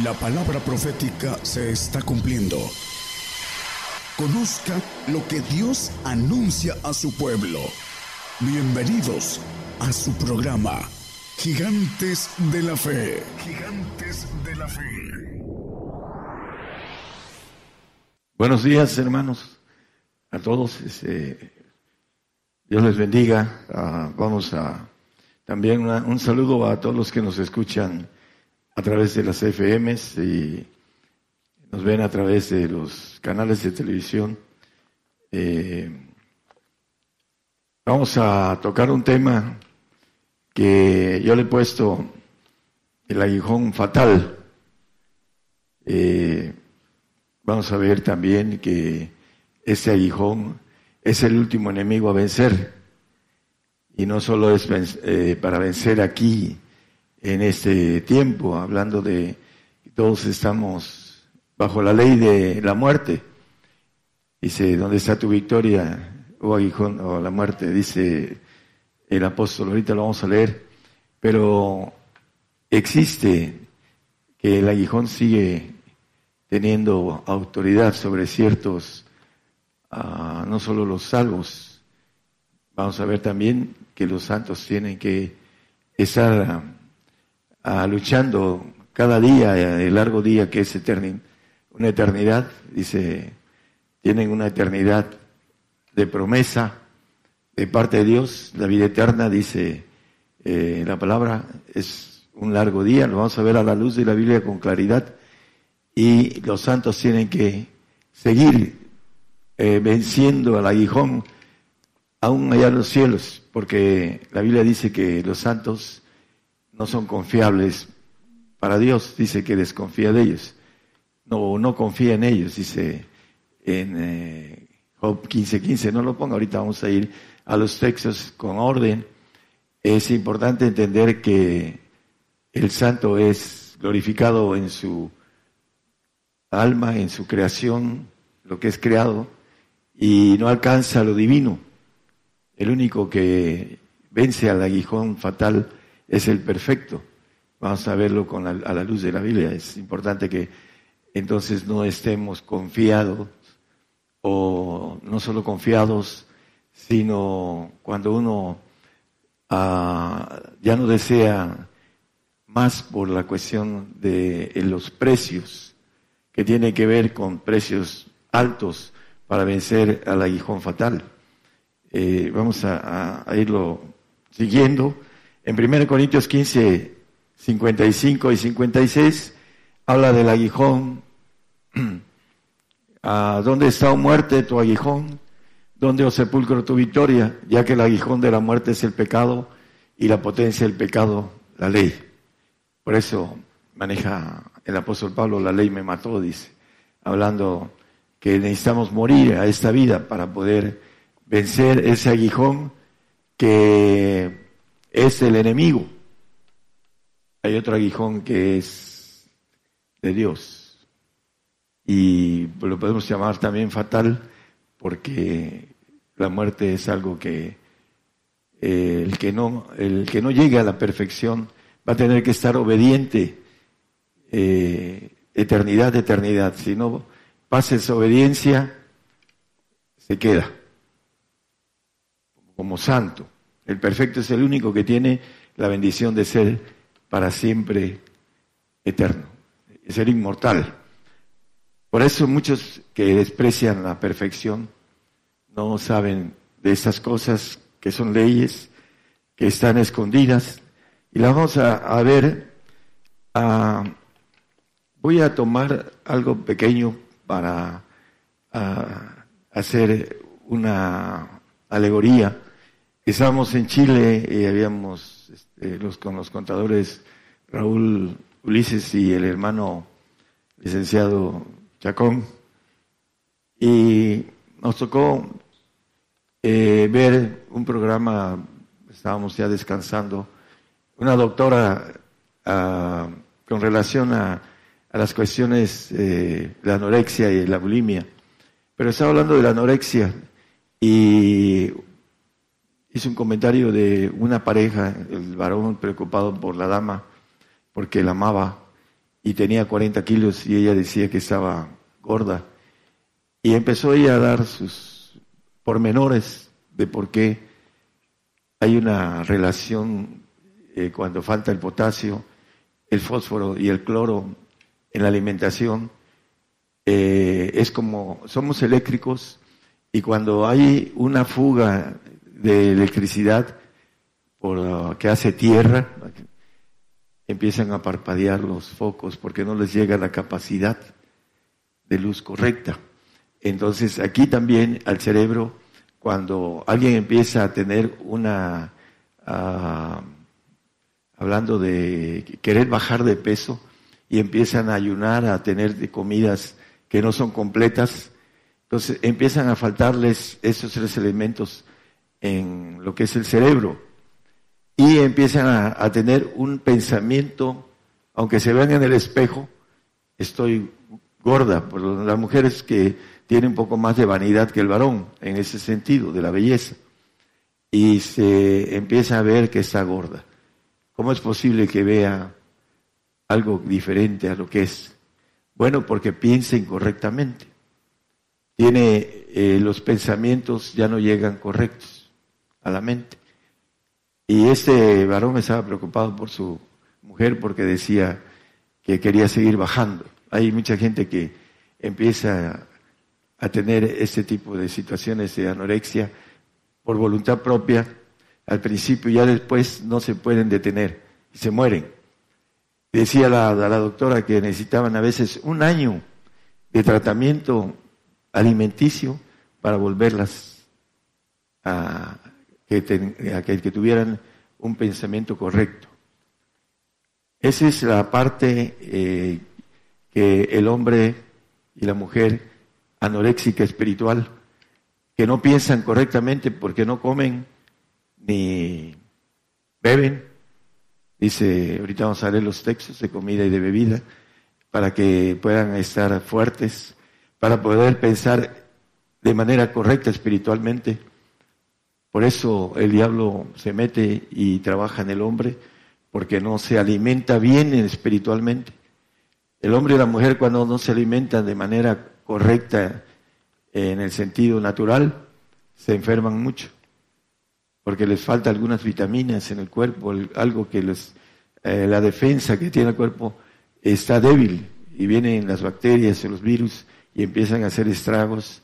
La palabra profética se está cumpliendo. Conozca lo que Dios anuncia a su pueblo. Bienvenidos a su programa, Gigantes de la Fe. Gigantes de la Fe. Buenos días, hermanos, a todos. Este, Dios les bendiga. Ah, vamos a también un saludo a todos los que nos escuchan a través de las FMs y nos ven a través de los canales de televisión. Eh, vamos a tocar un tema que yo le he puesto el aguijón fatal. Eh, vamos a ver también que ese aguijón es el último enemigo a vencer. Y no solo es eh, para vencer aquí, en este tiempo, hablando de todos estamos bajo la ley de la muerte. Dice, ¿dónde está tu victoria, oh aguijón, o la muerte? Dice el apóstol, ahorita lo vamos a leer, pero existe que el aguijón sigue teniendo autoridad sobre ciertos, ah, no solo los salvos, vamos a ver también que los santos tienen que estar luchando cada día, el largo día que es una eternidad, dice, tienen una eternidad de promesa de parte de Dios, la vida eterna, dice eh, la palabra, es un largo día, lo vamos a ver a la luz de la Biblia con claridad, y los santos tienen que seguir eh, venciendo al aguijón aún allá en los cielos, porque la Biblia dice que los santos no son confiables para Dios, dice que desconfía de ellos. No, no confía en ellos, dice en eh, Job 15:15. No lo ponga, ahorita vamos a ir a los textos con orden. Es importante entender que el santo es glorificado en su alma, en su creación, lo que es creado, y no alcanza lo divino. El único que vence al aguijón fatal es el perfecto. Vamos a verlo con a la luz de la Biblia. Es importante que entonces no estemos confiados o no solo confiados, sino cuando uno ah, ya no desea más por la cuestión de los precios, que tiene que ver con precios altos para vencer al aguijón fatal. Eh, vamos a irlo siguiendo. En 1 Corintios 15, 55 y 56 habla del aguijón. ¿A dónde está, o muerte, tu aguijón? ¿Dónde, o oh sepulcro, tu victoria? Ya que el aguijón de la muerte es el pecado y la potencia del pecado, la ley. Por eso maneja el apóstol Pablo, la ley me mató, dice, hablando que necesitamos morir a esta vida para poder vencer ese aguijón que es el enemigo. Hay otro aguijón que es de Dios. Y lo podemos llamar también fatal porque la muerte es algo que eh, el que no el que no llegue a la perfección va a tener que estar obediente eh, eternidad eternidad si no pasa esa obediencia se queda como santo el perfecto es el único que tiene la bendición de ser para siempre eterno, ser inmortal. Por eso muchos que desprecian la perfección no saben de esas cosas que son leyes, que están escondidas. Y las vamos a, ver. voy a tomar algo pequeño para hacer una alegoría Estábamos en Chile y habíamos este, los, con los contadores Raúl Ulises y el hermano licenciado Chacón. Y nos tocó eh, ver un programa, estábamos ya descansando, una doctora ah, con relación a, a las cuestiones de la anorexia y la bulimia. Pero estaba hablando de la anorexia y hizo un comentario de una pareja, el varón preocupado por la dama, porque la amaba, y tenía 40 kilos y ella decía que estaba gorda. Y empezó ella a dar sus pormenores de por qué hay una relación eh, cuando falta el potasio, el fósforo y el cloro en la alimentación. Eh, es como somos eléctricos y cuando hay una fuga de electricidad por, que hace tierra, empiezan a parpadear los focos porque no les llega la capacidad de luz correcta. Entonces aquí también al cerebro, cuando alguien empieza a tener una, hablando de querer bajar de peso y empiezan a ayunar, a tener de comidas que no son completas, entonces empiezan a faltarles esos tres elementos en lo que es el cerebro. Y empiezan a, tener un pensamiento, aunque se vean en el espejo, estoy gorda, por las mujeres que tienen un poco más de vanidad que el varón en ese sentido, de la belleza, y se empieza a ver que está gorda. ¿Cómo es posible que vea algo diferente a lo que es? Bueno, porque piensa incorrectamente. Tiene eh, los pensamientos ya no llegan correctos a la mente. Y este varón estaba preocupado por su mujer porque decía que quería seguir bajando. Hay mucha gente que empieza a tener este tipo de situaciones de anorexia por voluntad propia al principio y ya después no se pueden detener y se mueren. Decía la, la doctora que necesitaban a veces un año de tratamiento alimenticio para volverlas a que, que, tuvieran un pensamiento correcto. Esa es la parte eh, que el hombre y la mujer anoréxica espiritual, que no piensan correctamente porque no comen ni beben. Dice, ahorita vamos a leer los textos de comida y de bebida, para que puedan estar fuertes para poder pensar de manera correcta espiritualmente. Por eso el diablo se mete y trabaja en el hombre, porque no se alimenta bien espiritualmente. El hombre y la mujer cuando no se alimentan de manera correcta en el sentido natural, se enferman mucho, porque les falta algunas vitaminas en el cuerpo, algo que les, eh, la defensa que tiene el cuerpo está débil y vienen las bacterias y los virus y empiezan a hacer estragos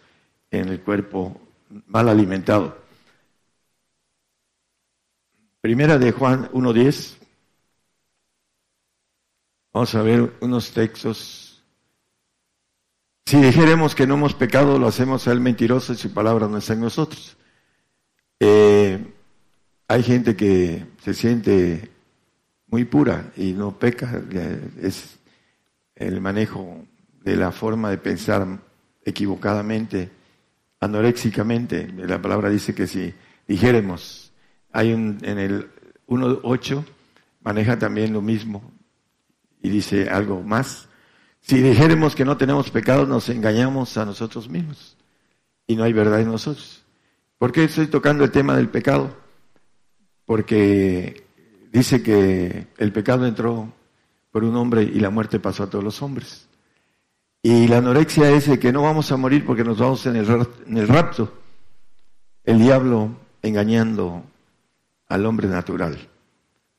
en el cuerpo mal alimentado. Primera de Juan 1.10. Vamos a ver unos textos. Si dijéramos que no hemos pecado, lo hacemos al mentiroso y su palabra no está en nosotros. Eh, hay gente que se siente muy pura y no peca, es el manejo de la forma de pensar equivocadamente, anoréxicamente. La palabra dice que si dijéramos, hay un, en el 1.8 maneja también lo mismo y dice algo más. Si dijéramos que no tenemos pecado, nos engañamos a nosotros mismos y no hay verdad en nosotros. ¿Por qué estoy tocando el tema del pecado? Porque dice que el pecado entró por un hombre y la muerte pasó a todos los hombres. Y la anorexia es de que no vamos a morir porque nos vamos en el, en el rapto. El diablo engañando al hombre natural,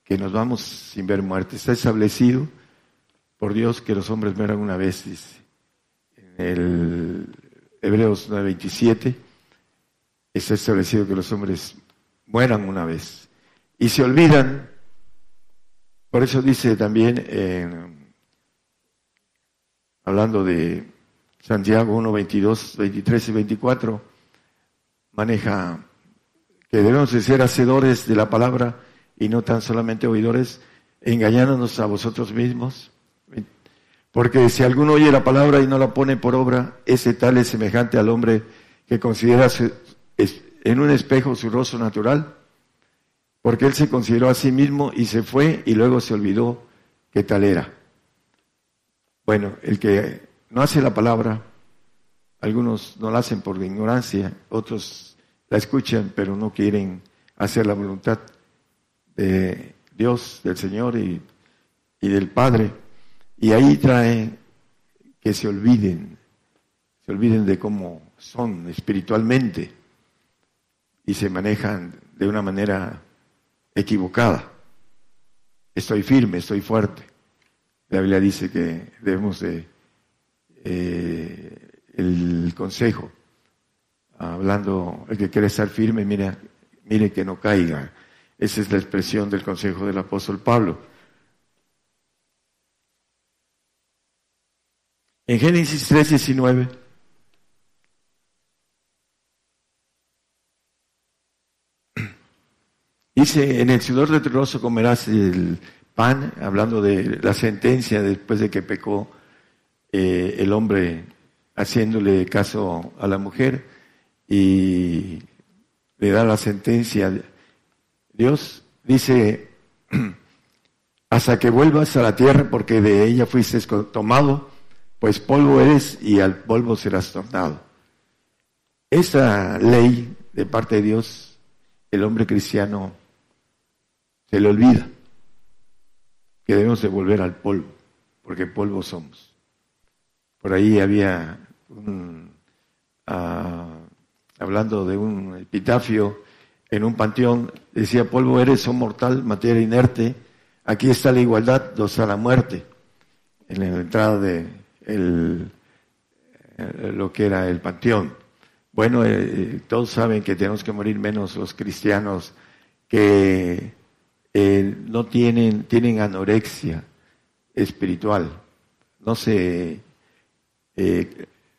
que nos vamos sin ver muerte. Está establecido por Dios que los hombres mueran una vez. En el Hebreos 9:27 está establecido que los hombres mueran una vez. Y se olvidan, por eso dice también hablando de Santiago 1, 22, 23 y 24, maneja que debemos de ser hacedores de la palabra y no tan solamente oidores, engañándonos a vosotros mismos. Porque si alguno oye la palabra y no la pone por obra, ese tal es semejante al hombre que considera en un espejo su rostro natural, porque él se consideró a sí mismo y se fue y luego se olvidó que tal era. Bueno, el que no hace la palabra, algunos no la hacen por ignorancia, otros la escuchan pero no quieren hacer la voluntad de Dios, del Señor y, del Padre. Y ahí trae que se olviden, se olviden de cómo son espiritualmente y se manejan de una manera equivocada. Estoy firme, estoy fuerte. La Biblia dice que debemos de eh, el consejo, hablando, el que quiere estar firme, mire, mire que no caiga. Esa es la expresión del consejo del apóstol Pablo. En Génesis 3, 19. Dice, en el sudor de tu rostro comerás el pan, hablando de la sentencia después de que pecó eh, el hombre haciéndole caso a la mujer y le da la sentencia. Dios dice, hasta que vuelvas a la tierra porque de ella fuiste tomado pues polvo eres y al polvo serás tornado. Esa ley de parte de Dios, el hombre cristiano se le olvida que debemos de volver al polvo, porque polvo somos. Por ahí había un, ah, hablando de un epitafio en un panteón, decía, polvo eres, son mortal, materia inerte, aquí está la igualdad, dos a la muerte, en la entrada de, eh, lo que era el panteón. Bueno, eh, eh, todos saben que tenemos que morir menos los cristianos que no tienen, tienen anorexia espiritual. No sé,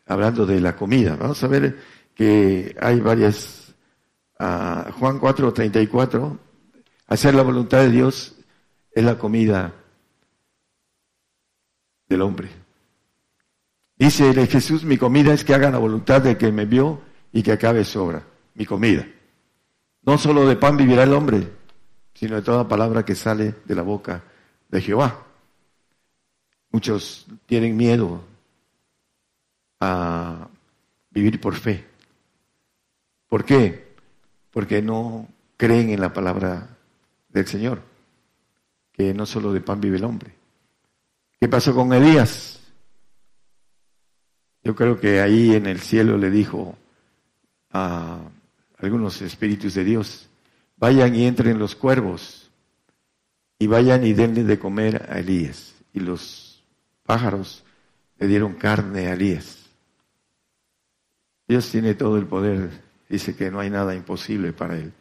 hablando de la comida, vamos a ver que hay varias, uh, Juan 4, 34, hacer la voluntad de Dios es la comida del hombre. Dice Jesús, mi comida es que haga la voluntad de que me vio y que acabe sobra, mi comida. No solo de pan vivirá el hombre, sino de toda palabra que sale de la boca de Jehová. Muchos tienen miedo a vivir por fe. ¿Por qué? Porque no creen en la palabra del Señor, que no solo de pan vive el hombre. ¿Qué pasó con Elías? Yo creo que ahí en el cielo le dijo a algunos espíritus de Dios, vayan y entren los cuervos y vayan y denle de comer a Elías. Y los pájaros le dieron carne a Elías. Dios tiene todo el poder, dice que no hay nada imposible para él,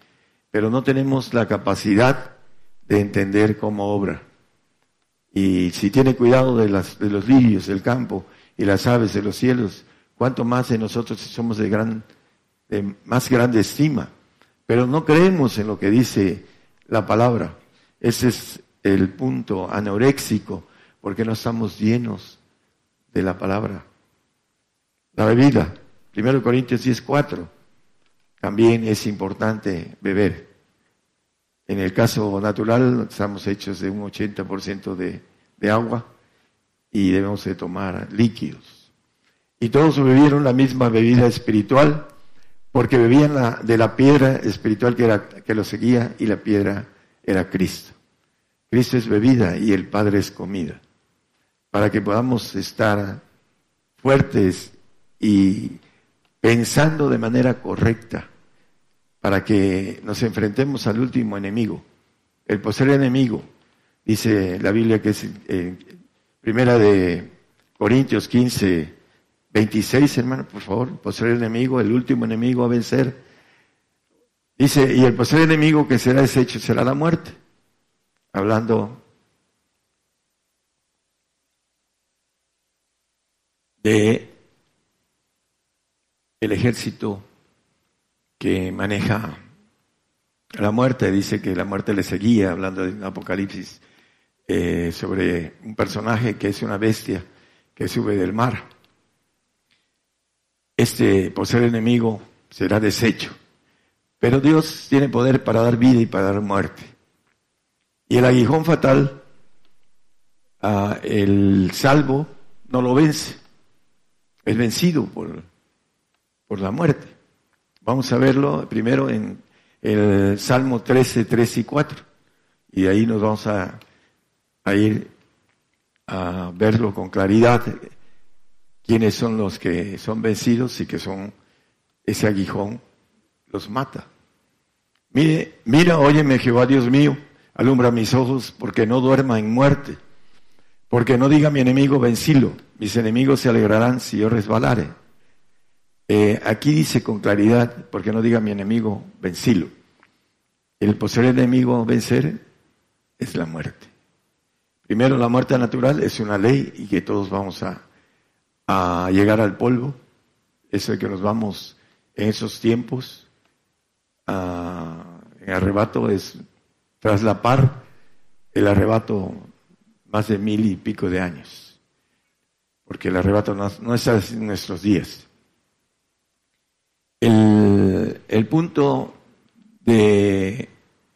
pero no tenemos la capacidad de entender cómo obra. Y si tiene cuidado de, las, de los lirios del campo, y las aves de los cielos, cuanto más en nosotros somos de gran, de más grande estima. Pero no creemos en lo que dice la palabra. Ese es el punto anoréxico, porque no estamos llenos de la palabra. La bebida, 1 Corintios 10, 4, también es importante beber. En el caso natural, estamos hechos de un 80% de, de agua y debemos de tomar líquidos. Y todos bebieron la misma bebida espiritual porque bebían de la piedra espiritual que, que lo seguía y la piedra era Cristo. Cristo es bebida y el Padre es comida. Para que podamos estar fuertes y pensando de manera correcta, para que nos enfrentemos al último enemigo, el poseer enemigo. Dice la Biblia que es eh, Primera de Corintios 15, 26, hermano, por favor. Posterior enemigo, el último enemigo a vencer. Dice, y el posterior enemigo que será deshecho será la muerte. Hablando de el ejército que maneja la muerte, dice que la muerte le seguía, hablando de Apocalipsis eh, sobre un personaje que es una bestia que sube del mar. Este, por ser enemigo, será deshecho. Pero Dios tiene poder para dar vida y para dar muerte. Y el aguijón fatal, ah, el salvo no lo vence. Es vencido por, por la muerte. Vamos a verlo primero en el Salmo 13, 3 y 4. Y ahí nos vamos a a ir a verlo con claridad, quiénes son los que son vencidos y que son ese aguijón los mata. Mire, mira, óyeme Jehová Dios mío, alumbra mis ojos porque no duerma en muerte, porque no diga mi enemigo vencilo, mis enemigos se alegrarán si yo resbalare. Eh, aquí dice con claridad, porque no diga mi enemigo vencilo. El posible enemigo vencer es la muerte. Primero, la muerte natural es una ley y que todos vamos a, a llegar al polvo. Eso de que nos vamos en esos tiempos en arrebato es tras la par el arrebato más de mil y pico de años, porque el arrebato no, está en nuestros días. El, punto de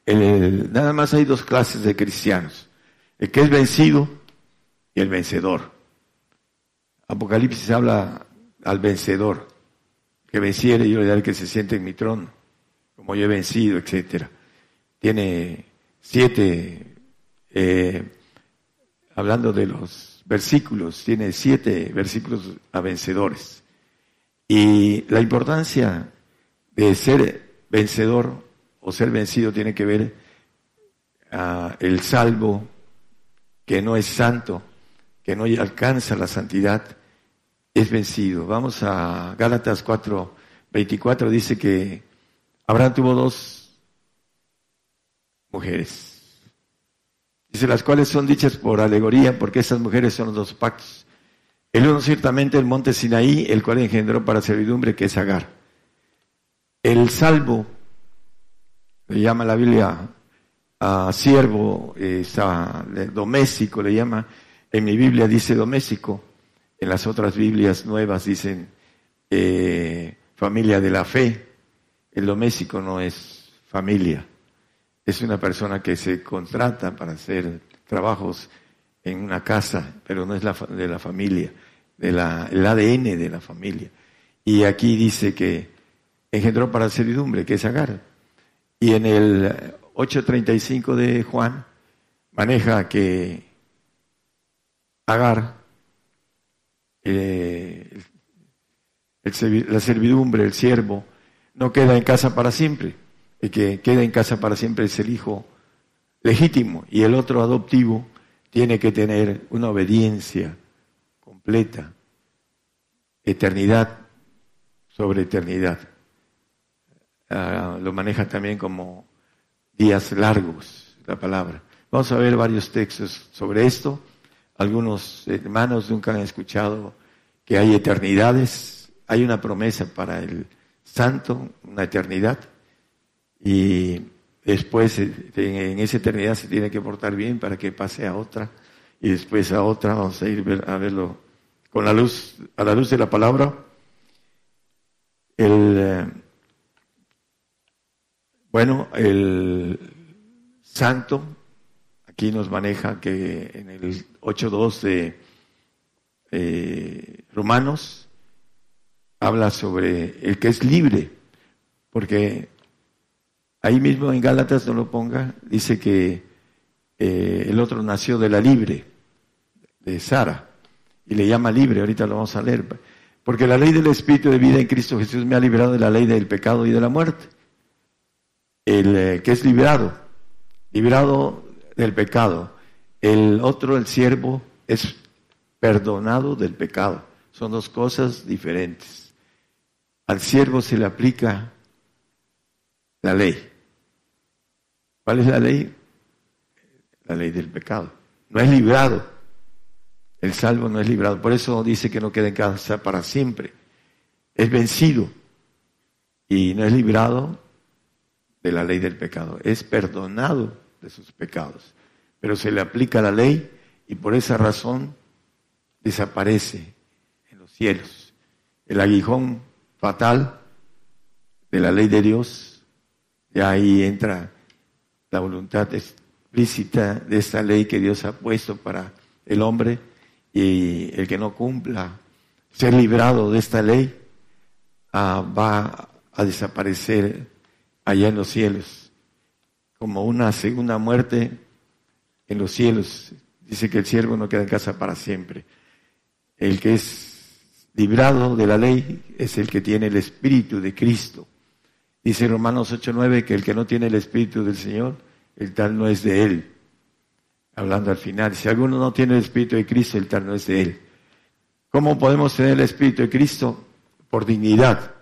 nada más hay dos clases de cristianos, el que es vencido y el vencedor. Apocalipsis habla al vencedor, que venciere yo le daré que se siente en mi trono, como yo he vencido, etcétera. Tiene siete, eh, hablando de los versículos, tiene siete versículos a vencedores. Y la importancia de ser vencedor o ser vencido tiene que ver a el salvo que no es santo, que no alcanza la santidad, es vencido. Vamos a Gálatas 4, 24, dice que Abraham tuvo dos mujeres. Dice, las cuales son dichas por alegoría, porque esas mujeres son los dos pactos. El uno ciertamente el monte Sinaí, el cual engendró para servidumbre, que es Agar. El salvo, le llama la Biblia a siervo, a doméstico, le llama, en mi Biblia dice doméstico, en las otras Biblias nuevas dicen eh, familia de la fe. El doméstico no es familia, es una persona que se contrata para hacer trabajos en una casa, pero no es la, de la familia, de la, el ADN de la familia. Y aquí dice que engendró para servidumbre, que es Agar. Y en el 8.35 de Juan maneja que Agar, eh, la servidumbre, el siervo, no queda en casa para siempre. El que queda en casa para siempre es el hijo legítimo y el otro adoptivo tiene que tener una obediencia completa, eternidad sobre eternidad. Ah, lo maneja también como días largos, la palabra. Vamos a ver varios textos sobre esto. Algunos hermanos nunca han escuchado que hay eternidades, hay una promesa para el santo, una eternidad, y después eh, en esa eternidad se tiene que portar bien para que pase a otra, y después a otra, vamos a ir a verlo con la luz, a la luz de la palabra. El, eh, bueno, el santo, aquí nos maneja que en el 8.2 de eh, Romanos habla sobre el que es libre, porque ahí mismo en Gálatas no lo ponga, dice que eh, el otro nació de la libre, de Sara, y le llama libre, ahorita lo vamos a leer, porque la ley del Espíritu de vida en Cristo Jesús me ha liberado de la ley del pecado y de la muerte el eh, que es liberado, liberado del pecado. El otro, el siervo, es perdonado del pecado. Son dos cosas diferentes. Al siervo se le aplica la ley. ¿Cuál es la ley? La ley del pecado. No es librado. El salvo no es librado. Por eso dice que no queda en casa para siempre. Es vencido y no es librado de la ley del pecado, es perdonado de sus pecados, pero se le aplica la ley y por esa razón desaparece en los cielos. El aguijón fatal de la ley de Dios, ya ahí entra la voluntad explícita de esta ley que Dios ha puesto para el hombre y el que no cumpla ser librado de esta ley ah, va a desaparecer allá en los cielos, como una segunda muerte en los cielos. Dice que el siervo no queda en casa para siempre. El que es librado de la ley es el que tiene el Espíritu de Cristo. Dice Romanos 8:9 que el que no tiene el Espíritu del Señor, el tal no es de él. Hablando al final, si alguno no tiene el Espíritu de Cristo, el tal no es de él. ¿Cómo podemos tener el Espíritu de Cristo? Por dignidad.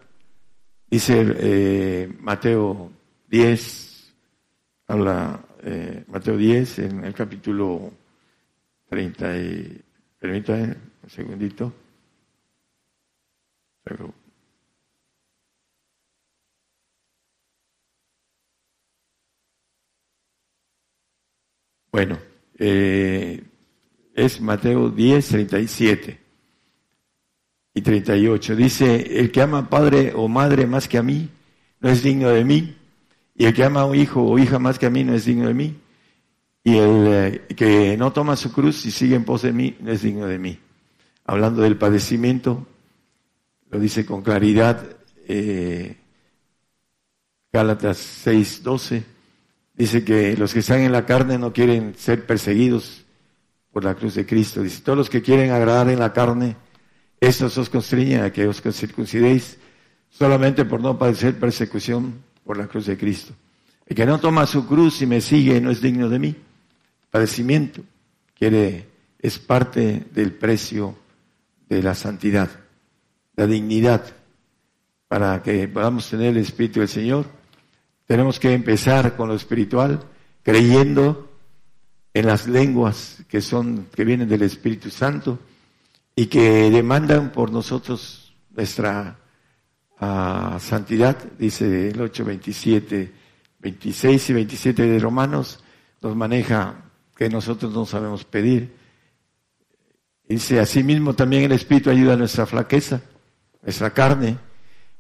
Dice eh, Mateo 10, habla eh, Mateo 10 en el capítulo 30 y, permítame un segundito. Bueno, eh, es Mateo 10, 37 y 38. Dice, el que ama padre o madre más que a mí, no es digno de mí. Y el que ama a un hijo o hija más que a mí, no es digno de mí. Y el eh, que no toma su cruz y sigue en pos de mí, no es digno de mí. Hablando del padecimiento, lo dice con claridad eh, Gálatas 6, 12. Dice que los que están en la carne no quieren ser perseguidos por la cruz de Cristo. Dice, todos los que quieren agradar en la carne, estos os constriñen a que os circuncidéis solamente por no padecer persecución por la cruz de Cristo. El que no toma su cruz y me sigue no es digno de mí. Padecimiento quiere, es parte del precio de la santidad, la dignidad. Para que podamos tener el Espíritu del Señor, tenemos que empezar con lo espiritual, creyendo en las lenguas que son, que vienen del Espíritu Santo, y que demandan por nosotros nuestra uh, santidad, dice el 8, 27, 26 y 27 de Romanos, nos maneja que nosotros no sabemos pedir. Dice, asimismo también el Espíritu ayuda a nuestra flaqueza, nuestra carne,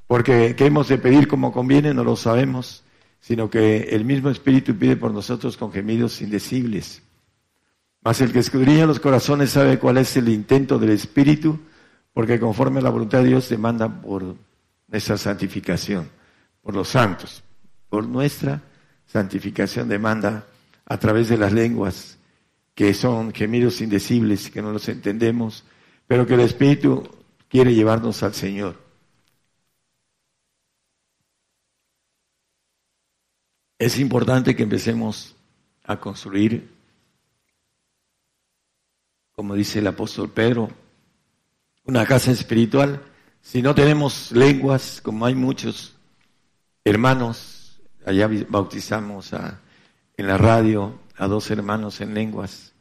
porque que hemos de pedir como conviene no lo sabemos, sino que el mismo Espíritu pide por nosotros con gemidos indecibles. Mas el que escudriña los corazones sabe cuál es el intento del Espíritu, porque conforme a la voluntad de Dios demanda por nuestra santificación, por los santos, por nuestra santificación demanda a través de las lenguas, que son gemidos indecibles, que no los entendemos, pero que el Espíritu quiere llevarnos al Señor. Es importante que empecemos a construir como dice el apóstol Pedro, una casa espiritual. Si no tenemos lenguas, como hay muchos hermanos, allá bautizamos en la radio a dos hermanos en lenguas,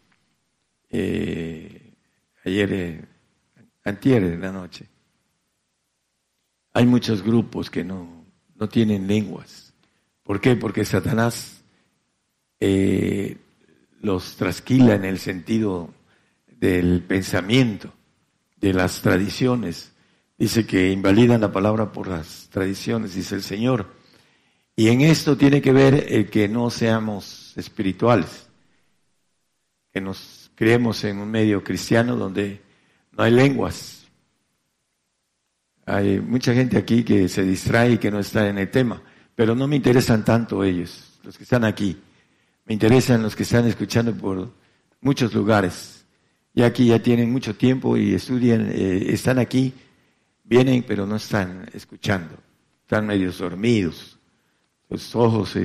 eh, ayer, eh, antier de la noche. Hay muchos grupos que no, no tienen lenguas. ¿Por qué? Porque Satanás eh, los trasquila en el sentido del pensamiento, de las tradiciones. Dice que invalidan la palabra por las tradiciones, dice el Señor. Y en esto tiene que ver el que no seamos espirituales, que nos creemos en un medio cristiano donde no hay lenguas. Hay mucha gente aquí que se distrae y que no está en el tema, pero no me interesan tanto ellos, los que están aquí. Me interesan los que están escuchando por muchos lugares ya aquí ya tienen mucho tiempo y estudian, eh, están aquí, vienen pero no están escuchando, están medio dormidos, los ojos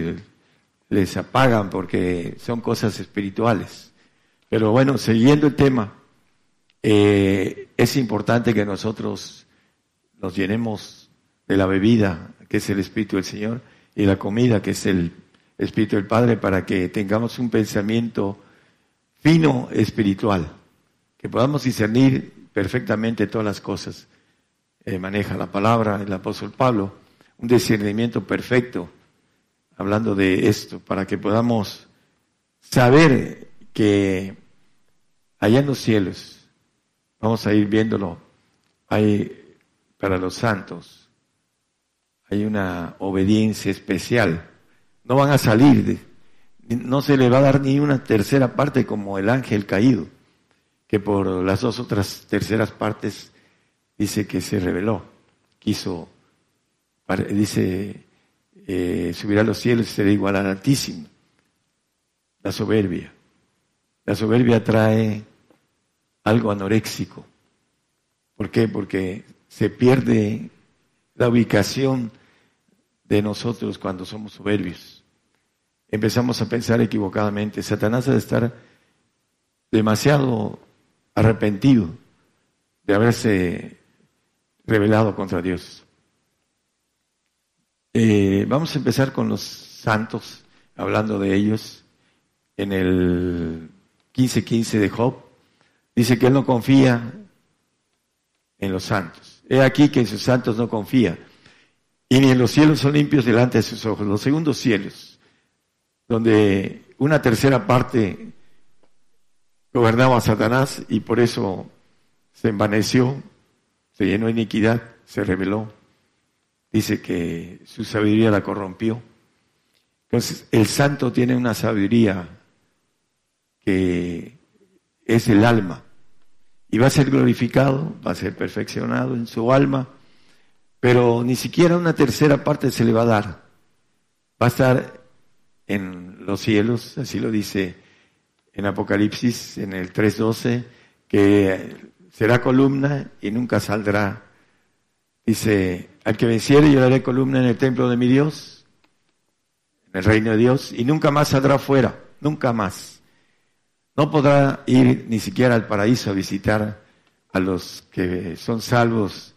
les apagan porque son cosas espirituales. Pero bueno, siguiendo el tema, eh, es importante que nosotros nos llenemos de la bebida, que es el Espíritu del Señor, y la comida, que es el Espíritu del Padre, para que tengamos un pensamiento fino espiritual que podamos discernir perfectamente todas las cosas. Eh, maneja la palabra el apóstol Pablo, un discernimiento perfecto, hablando de esto, para que podamos saber que allá en los cielos, vamos a ir viéndolo, hay para los santos, hay una obediencia especial. No van a salir, no se le va a dar ni una tercera parte como el ángel caído que por las dos otras terceras partes dice que se reveló, quiso, dice, eh, subirá a los cielos y será igual al Altísimo, la soberbia. La soberbia trae algo anoréxico. ¿Por qué? Porque se pierde la ubicación de nosotros cuando somos soberbios. Empezamos a pensar equivocadamente. Satanás debe estar demasiado arrepentido de haberse rebelado contra Dios. Eh, vamos a empezar con los santos, hablando de ellos. En el 15:15 de Job, dice que él no confía en los santos. He aquí que en sus santos no confía. Y ni en los cielos son limpios delante de sus ojos. Los segundos cielos, donde una tercera parte gobernaba a Satanás y por eso se envaneció, se llenó de iniquidad, se rebeló. Dice que su sabiduría la corrompió. Entonces, el santo tiene una sabiduría que es el alma y va a ser glorificado, va a ser perfeccionado en su alma, pero ni siquiera una tercera parte se le va a dar. Va a estar en los cielos, así lo dice en Apocalipsis, en el 3.12, que será columna y nunca saldrá. Dice, al que venciere yo daré columna en el templo de mi Dios, en el reino de Dios, y nunca más saldrá fuera, nunca más. No podrá ir ni siquiera al paraíso a visitar a los que son salvos,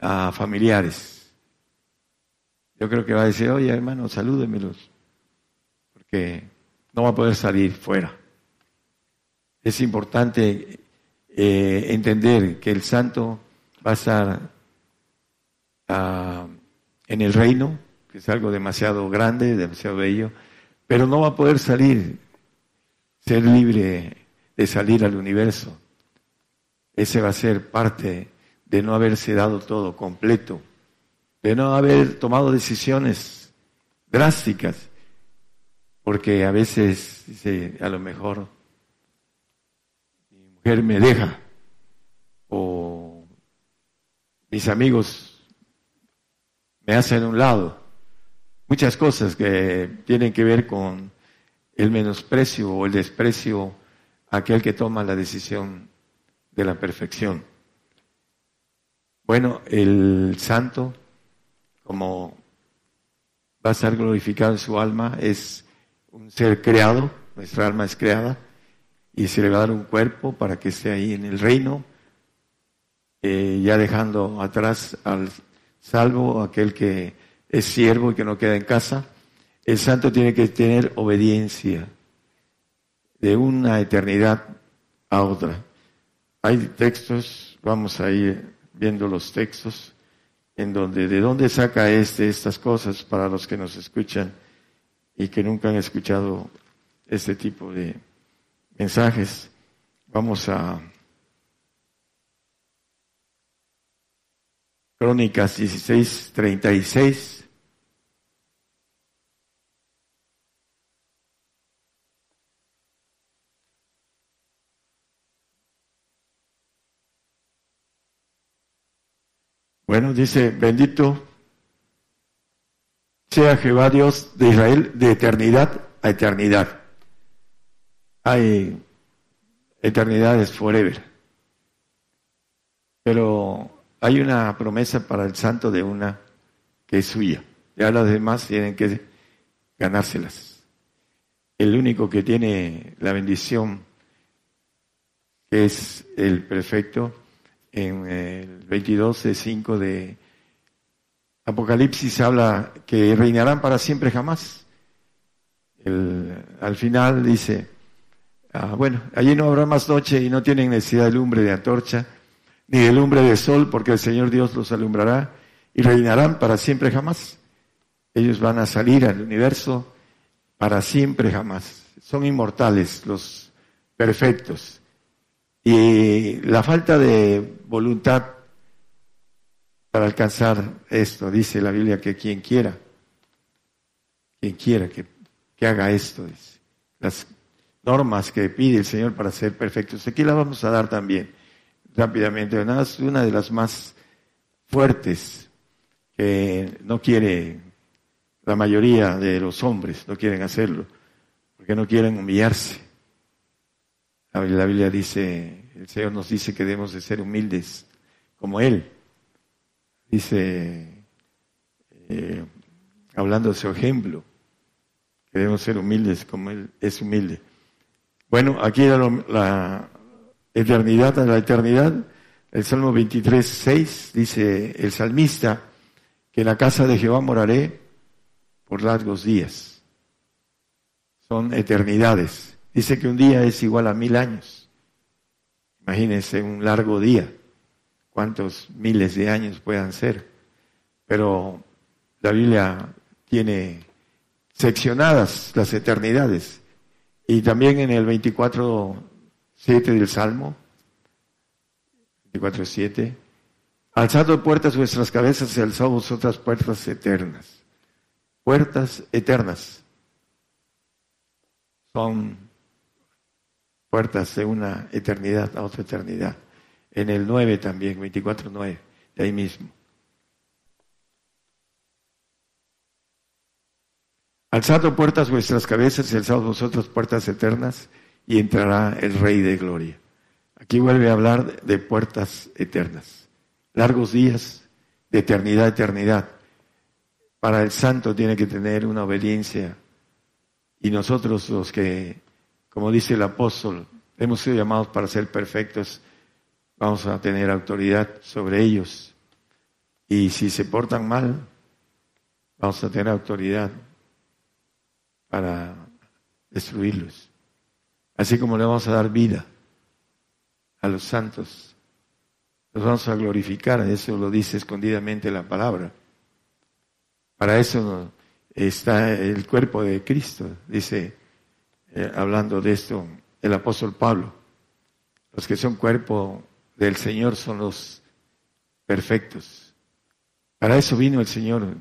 a familiares. Yo creo que va a decir, oye hermano, salúdemelos, porque no va a poder salir fuera. Es importante eh, entender que el santo va a estar ah, en el reino, que es algo demasiado grande, demasiado bello, pero no va a poder salir ser libre de salir al universo. Ese va a ser parte de no haberse dado todo completo, de no haber tomado decisiones drásticas, porque a veces dice, a lo mejor mi mujer me deja o mis amigos me hacen un lado. Muchas cosas que tienen que ver con el menosprecio o el desprecio a aquel que toma la decisión de la perfección. Bueno, el santo, como va a ser glorificado en su alma, es un ser creado, nuestra alma es creada, y se le va a dar un cuerpo para que esté ahí en el reino, eh, ya dejando atrás al salvo, aquel que es siervo y que no queda en casa, el santo tiene que tener obediencia de una eternidad a otra. Hay textos, vamos a ir viendo los textos, en donde de dónde saca este estas cosas para los que nos escuchan y que nunca han escuchado este tipo de mensajes. Vamos a Crónicas 16, 36. Bueno, dice, bendito sea Jehová Dios de Israel de eternidad a eternidad. Hay eternidades forever. Pero hay una promesa para el santo de una que es suya. Ya las demás tienen que ganárselas. El único que tiene la bendición, es el perfecto, en el 22 de 5 de Apocalipsis habla que reinarán para siempre jamás. al final dice, ah, bueno, allí no habrá más noche y no tienen necesidad de lumbre de antorcha, ni de lumbre de sol, porque el Señor Dios los alumbrará y reinarán para siempre jamás. Ellos van a salir al universo para siempre jamás. Son inmortales, los perfectos. Y la falta de voluntad para alcanzar esto, dice la Biblia que quien quiera, quien quiera que, haga esto, dice. Las normas que pide el Señor para ser perfectos, aquí las vamos a dar también rápidamente. Una de las más fuertes que no quiere la mayoría de los hombres, no quieren hacerlo, porque no quieren humillarse La Biblia dice, el Señor nos dice que debemos de ser humildes como Él. Dice, eh, hablando de su ejemplo, que debemos ser humildes como Él es humilde. Bueno, aquí era la eternidad, la eternidad, el Salmo 23, 6 dice el salmista que en la casa de Jehová moraré por largos días. Son eternidades. Dice que un día es igual a mil años. Imagínense un largo día, cuántos miles de años puedan ser. Pero la Biblia tiene seccionadas las eternidades. Y también en el 24, 7 del Salmo, 24, 7, alzado puertas vuestras cabezas y alzado vosotras puertas eternas. Puertas eternas son puertas de una eternidad a otra eternidad. En el 9 también, 24, 9, de ahí mismo. Alzado puertas vuestras cabezas y alzado vosotras puertas eternas y entrará el Rey de Gloria. Aquí vuelve a hablar de puertas eternas, largos días de eternidad a eternidad. Para el santo tiene que tener una obediencia y nosotros los que, como dice el apóstol, hemos sido llamados para ser perfectos, vamos a tener autoridad sobre ellos. Y si se portan mal, vamos a tener autoridad para destruirlos. Así como le vamos a dar vida a los santos, los vamos a glorificar, eso lo dice escondidamente la palabra. Para eso está el cuerpo de Cristo, dice, eh, hablando de esto, el apóstol Pablo. Los que son cuerpo del Señor son los perfectos. Para eso vino el Señor.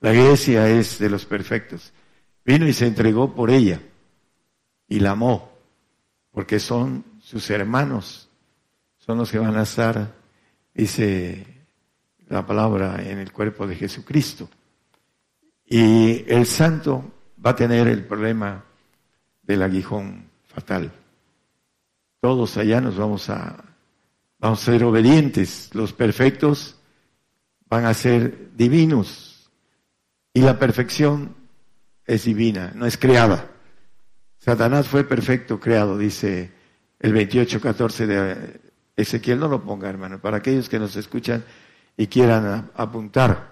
La iglesia es de los perfectos. Vino y se entregó por ella y la amó, porque son sus hermanos, son los que van a estar, dice la palabra, en el cuerpo de Jesucristo. Y el santo va a tener el problema del aguijón fatal. Todos allá nos vamos a, vamos a ser obedientes. Los perfectos van a ser divinos. Y la perfección es divina, no es creada. Satanás fue perfecto creado, dice el 28.14 de Ezequiel. No lo ponga, hermano, para aquellos que nos escuchan y quieran apuntar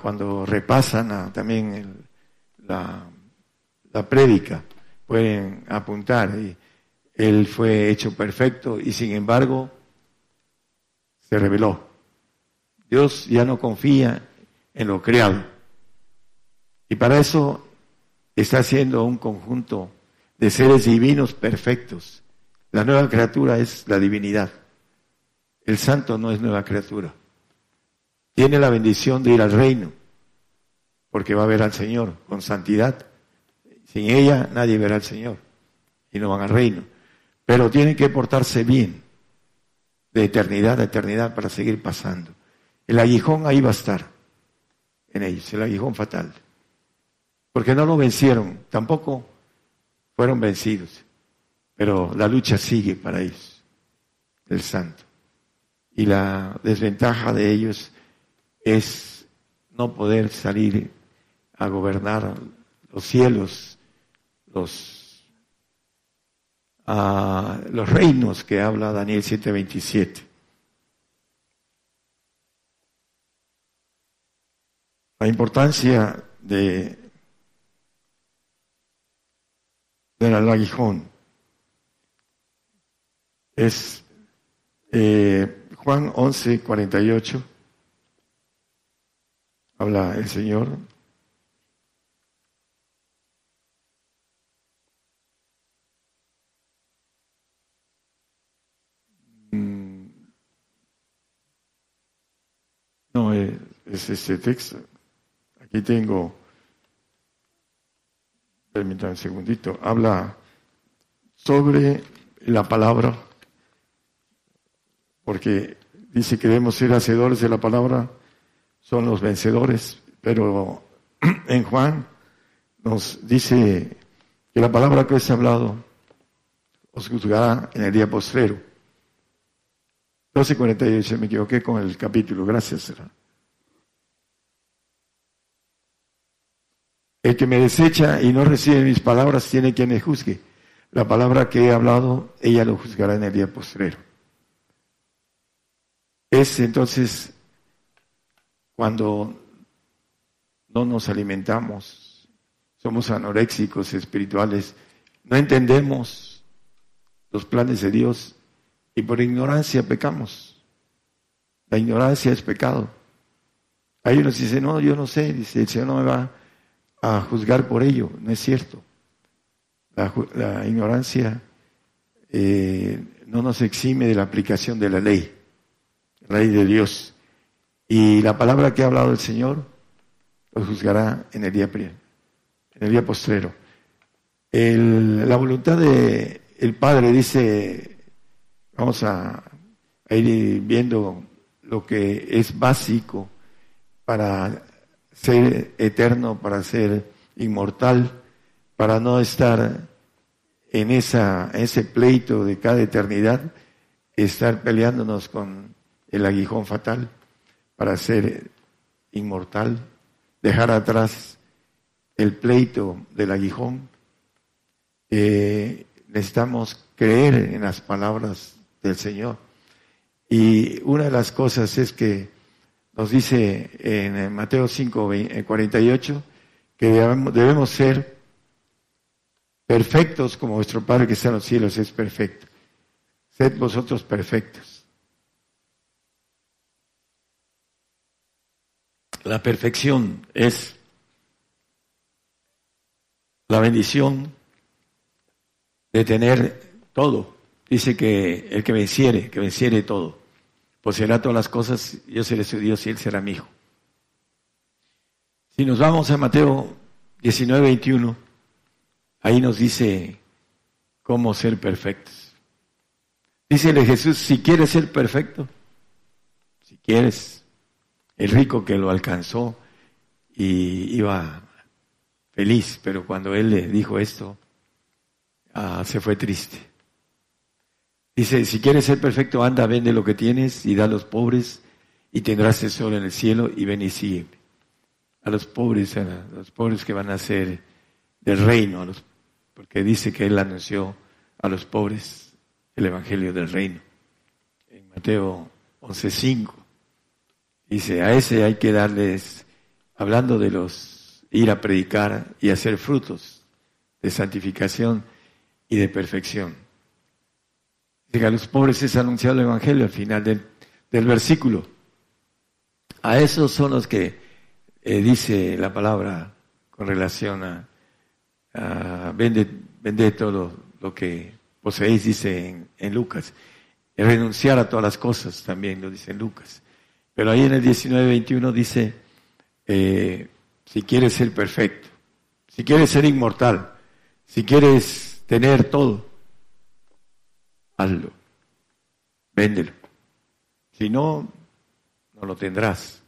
cuando repasan también la, la prédica, pueden apuntar. Y él fue hecho perfecto y sin embargo se reveló. Dios ya no confía en lo creado. Y para eso está haciendo un conjunto de seres divinos perfectos. La nueva criatura es la divinidad. El santo no es nueva criatura. Tiene la bendición de ir al reino, porque va a ver al Señor con santidad. Sin ella nadie verá al Señor y no van al reino. Pero tienen que portarse bien, de eternidad a eternidad, para seguir pasando. El aguijón ahí va a estar, en ellos, el aguijón fatal porque no lo vencieron, tampoco fueron vencidos, pero la lucha sigue para ellos, el santo. Y la desventaja de ellos es no poder salir a gobernar los cielos, los, ah, los reinos que habla Daniel 7:27. La importancia de del aguijón. Es eh, Juan 11, 48. Habla el Señor. Es este texto. Aquí tengo permítanme un segundito, habla sobre la palabra, porque dice que debemos ser hacedores de la palabra, son los vencedores, pero en Juan nos dice que la palabra que os he hablado os juzgará en el día postrero. 12.48, me equivoqué con el capítulo, gracias. El que me desecha y no recibe mis palabras tiene quien me juzgue. La palabra que he hablado, ella lo juzgará en el día postrero. Es entonces cuando no nos alimentamos, somos anoréxicos espirituales, no entendemos los planes de Dios y por ignorancia pecamos. La ignorancia es pecado. Hay unos dicen, no, yo no sé, dice, el Señor no me va juzgar por ello. No es cierto. La, ignorancia eh, no nos exime de la aplicación de la ley, la ley de Dios. Y la palabra que ha hablado el Señor lo juzgará en el día, en el día postrero. la voluntad del el Padre dice, vamos a ir viendo lo que es básico para ser eterno, para ser inmortal, para no estar en esa, ese pleito de cada eternidad, estar peleándonos con el aguijón fatal, para ser inmortal, dejar atrás el pleito del aguijón. Eh, necesitamos creer en las palabras del Señor. Y una de las cosas es que nos dice en Mateo 5, 48, eh, que debemos, ser perfectos como vuestro Padre que está en los cielos es perfecto. Sed vosotros perfectos. La perfección es la bendición de tener todo. Dice que el que venciere, que venciere todo poseerá todas las cosas, yo seré su Dios y él será mi hijo. Si nos vamos a Mateo 19, 21, ahí nos dice cómo ser perfectos. Dícele Jesús, si quieres ser perfecto, si quieres, el rico que lo alcanzó y iba feliz, pero cuando él le dijo esto, ah, se fue triste. Dice, si quieres ser perfecto, anda, vende lo que tienes y da a los pobres y tendrás tesoro en el cielo y ven y sigue. A los pobres, a los pobres que van a ser del reino, a los, porque dice que él anunció a los pobres el evangelio del reino. En Mateo 11:5 dice, a ese hay que darles, hablando de los, ir a predicar y hacer frutos de santificación y de perfección. Diga, a los pobres es anunciado el Evangelio al final del, versículo. A esos son los que eh, dice la palabra con relación a, vende, todo lo, que poseéis, dice en, Lucas. Y renunciar a todas las cosas también lo dice en Lucas. Pero ahí en el 19-21 dice, eh, si quieres ser perfecto, si quieres ser inmortal, si quieres tener todo, hazlo, véndelo. Si no, no lo tendrás.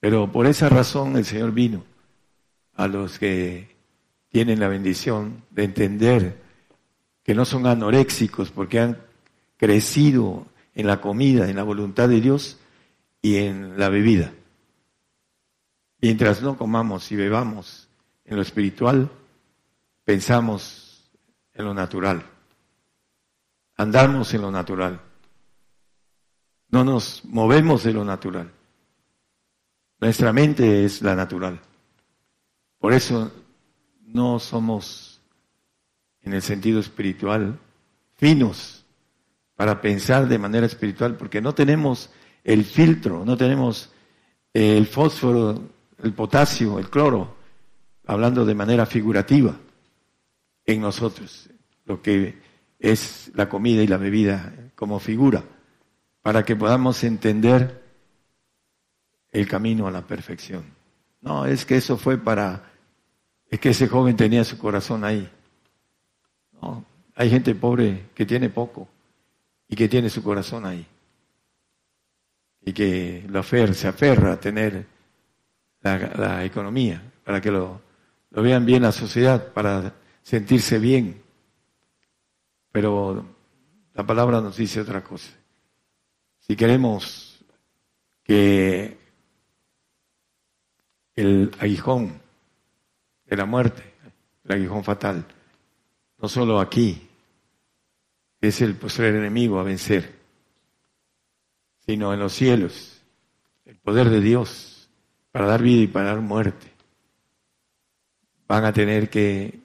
Pero por esa razón el Señor vino a los que tienen la bendición de entender que no son anoréxicos porque han crecido en la comida, en la voluntad de Dios y en la bebida. Mientras no comamos y bebamos en lo espiritual, pensamos en lo natural andamos en lo natural. No nos movemos de lo natural. Nuestra mente es la natural. Por eso no somos, en el sentido espiritual, finos para pensar de manera espiritual, porque no tenemos el filtro, no tenemos el fósforo, el potasio, el cloro, hablando de manera figurativa en nosotros. Lo que es la comida y la bebida como figura, para que podamos entender el camino a la perfección. No, es que eso fue para, es que ese joven tenía su corazón ahí. No, hay gente pobre que tiene poco y que tiene su corazón ahí. Y que lo se aferra a tener la, economía, para que lo, lo vean bien la sociedad, para sentirse bien pero la palabra nos dice otra cosa. Si queremos que el aguijón de la muerte, el aguijón fatal, no solo aquí, es el postrer enemigo a vencer, sino en los cielos, el poder de Dios para dar vida y para dar muerte. Van a tener que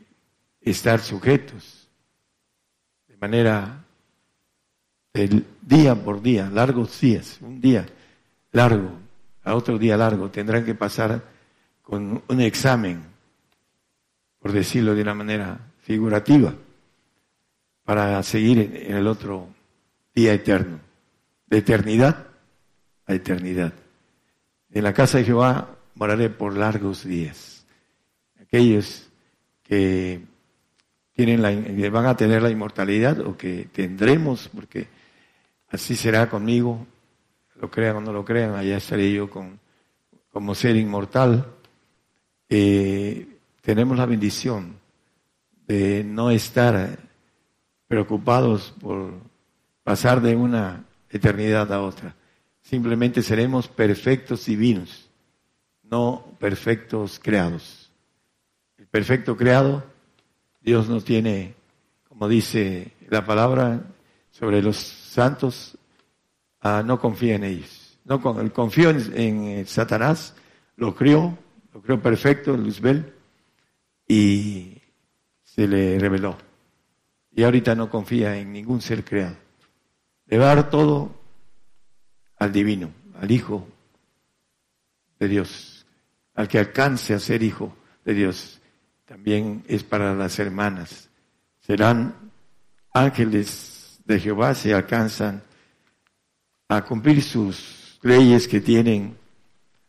estar sujetos manera del día por día, largos días, un día largo a otro día largo, tendrán que pasar con un examen, por decirlo de una manera figurativa, para seguir en el otro día eterno, de eternidad a eternidad. En la casa de Jehová moraré por largos días. Aquellos que tienen la, van a tener la inmortalidad o que tendremos, porque así será conmigo, lo crean o no lo crean, allá estaré yo con, como ser inmortal. Eh, tenemos la bendición de no estar preocupados por pasar de una eternidad a otra. Simplemente seremos perfectos divinos, no perfectos creados. El perfecto creado, Dios no tiene, como dice la palabra sobre los santos, ah, no confía en ellos. No confío en, en Satanás, lo crió, lo creó perfecto, Luzbel, y se le reveló. Y ahorita no confía en ningún ser creado. Le va a dar todo al divino, al Hijo de Dios, al que alcance a ser Hijo de Dios. También es para las hermanas. Serán ángeles de Jehová si alcanzan a cumplir sus leyes que tienen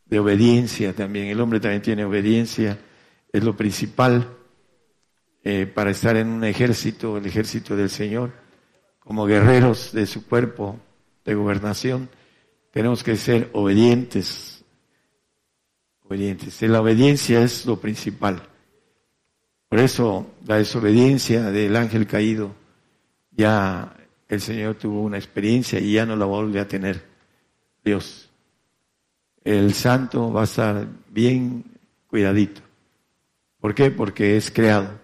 de obediencia también. El hombre también tiene obediencia, es lo principal eh, para estar en un ejército, el ejército del Señor, como guerreros de su cuerpo de gobernación, tenemos que ser obedientes. Obedientes. La obediencia es lo principal. Por eso la desobediencia del ángel caído, ya el Señor tuvo una experiencia y ya no la vuelve a tener Dios el santo va a estar bien cuidadito. ¿Por qué? Porque es creado.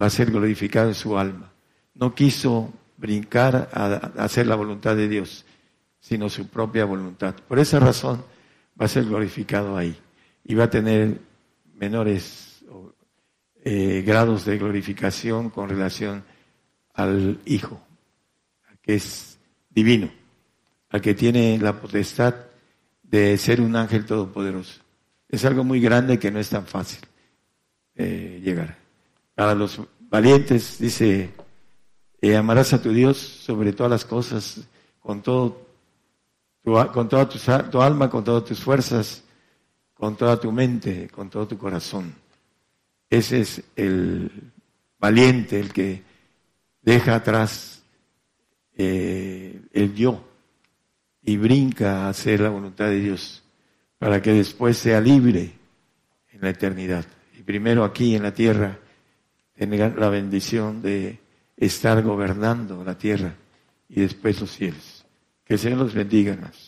Va a ser glorificado en su alma. No quiso brincar a hacer la voluntad de Dios, sino su propia voluntad. Por esa razón va a ser glorificado ahí. Y va a tener menores eh, grados de glorificación con relación al Hijo, que es divino, al que tiene la potestad de ser un ángel todopoderoso. Es algo muy grande que no es tan fácil eh, llegar. Para los valientes dice, eh, amarás a tu Dios sobre todas las cosas, con todo, con toda tu, tu alma, con todas tus fuerzas, con toda tu mente, con todo tu corazón. Ese es el valiente, el que deja atrás eh, el yo y brinca a hacer la voluntad de Dios para que después sea libre en la eternidad. Y primero aquí en la tierra tenga la bendición de estar gobernando la tierra y después los cielos. Que Señor los bendiga más.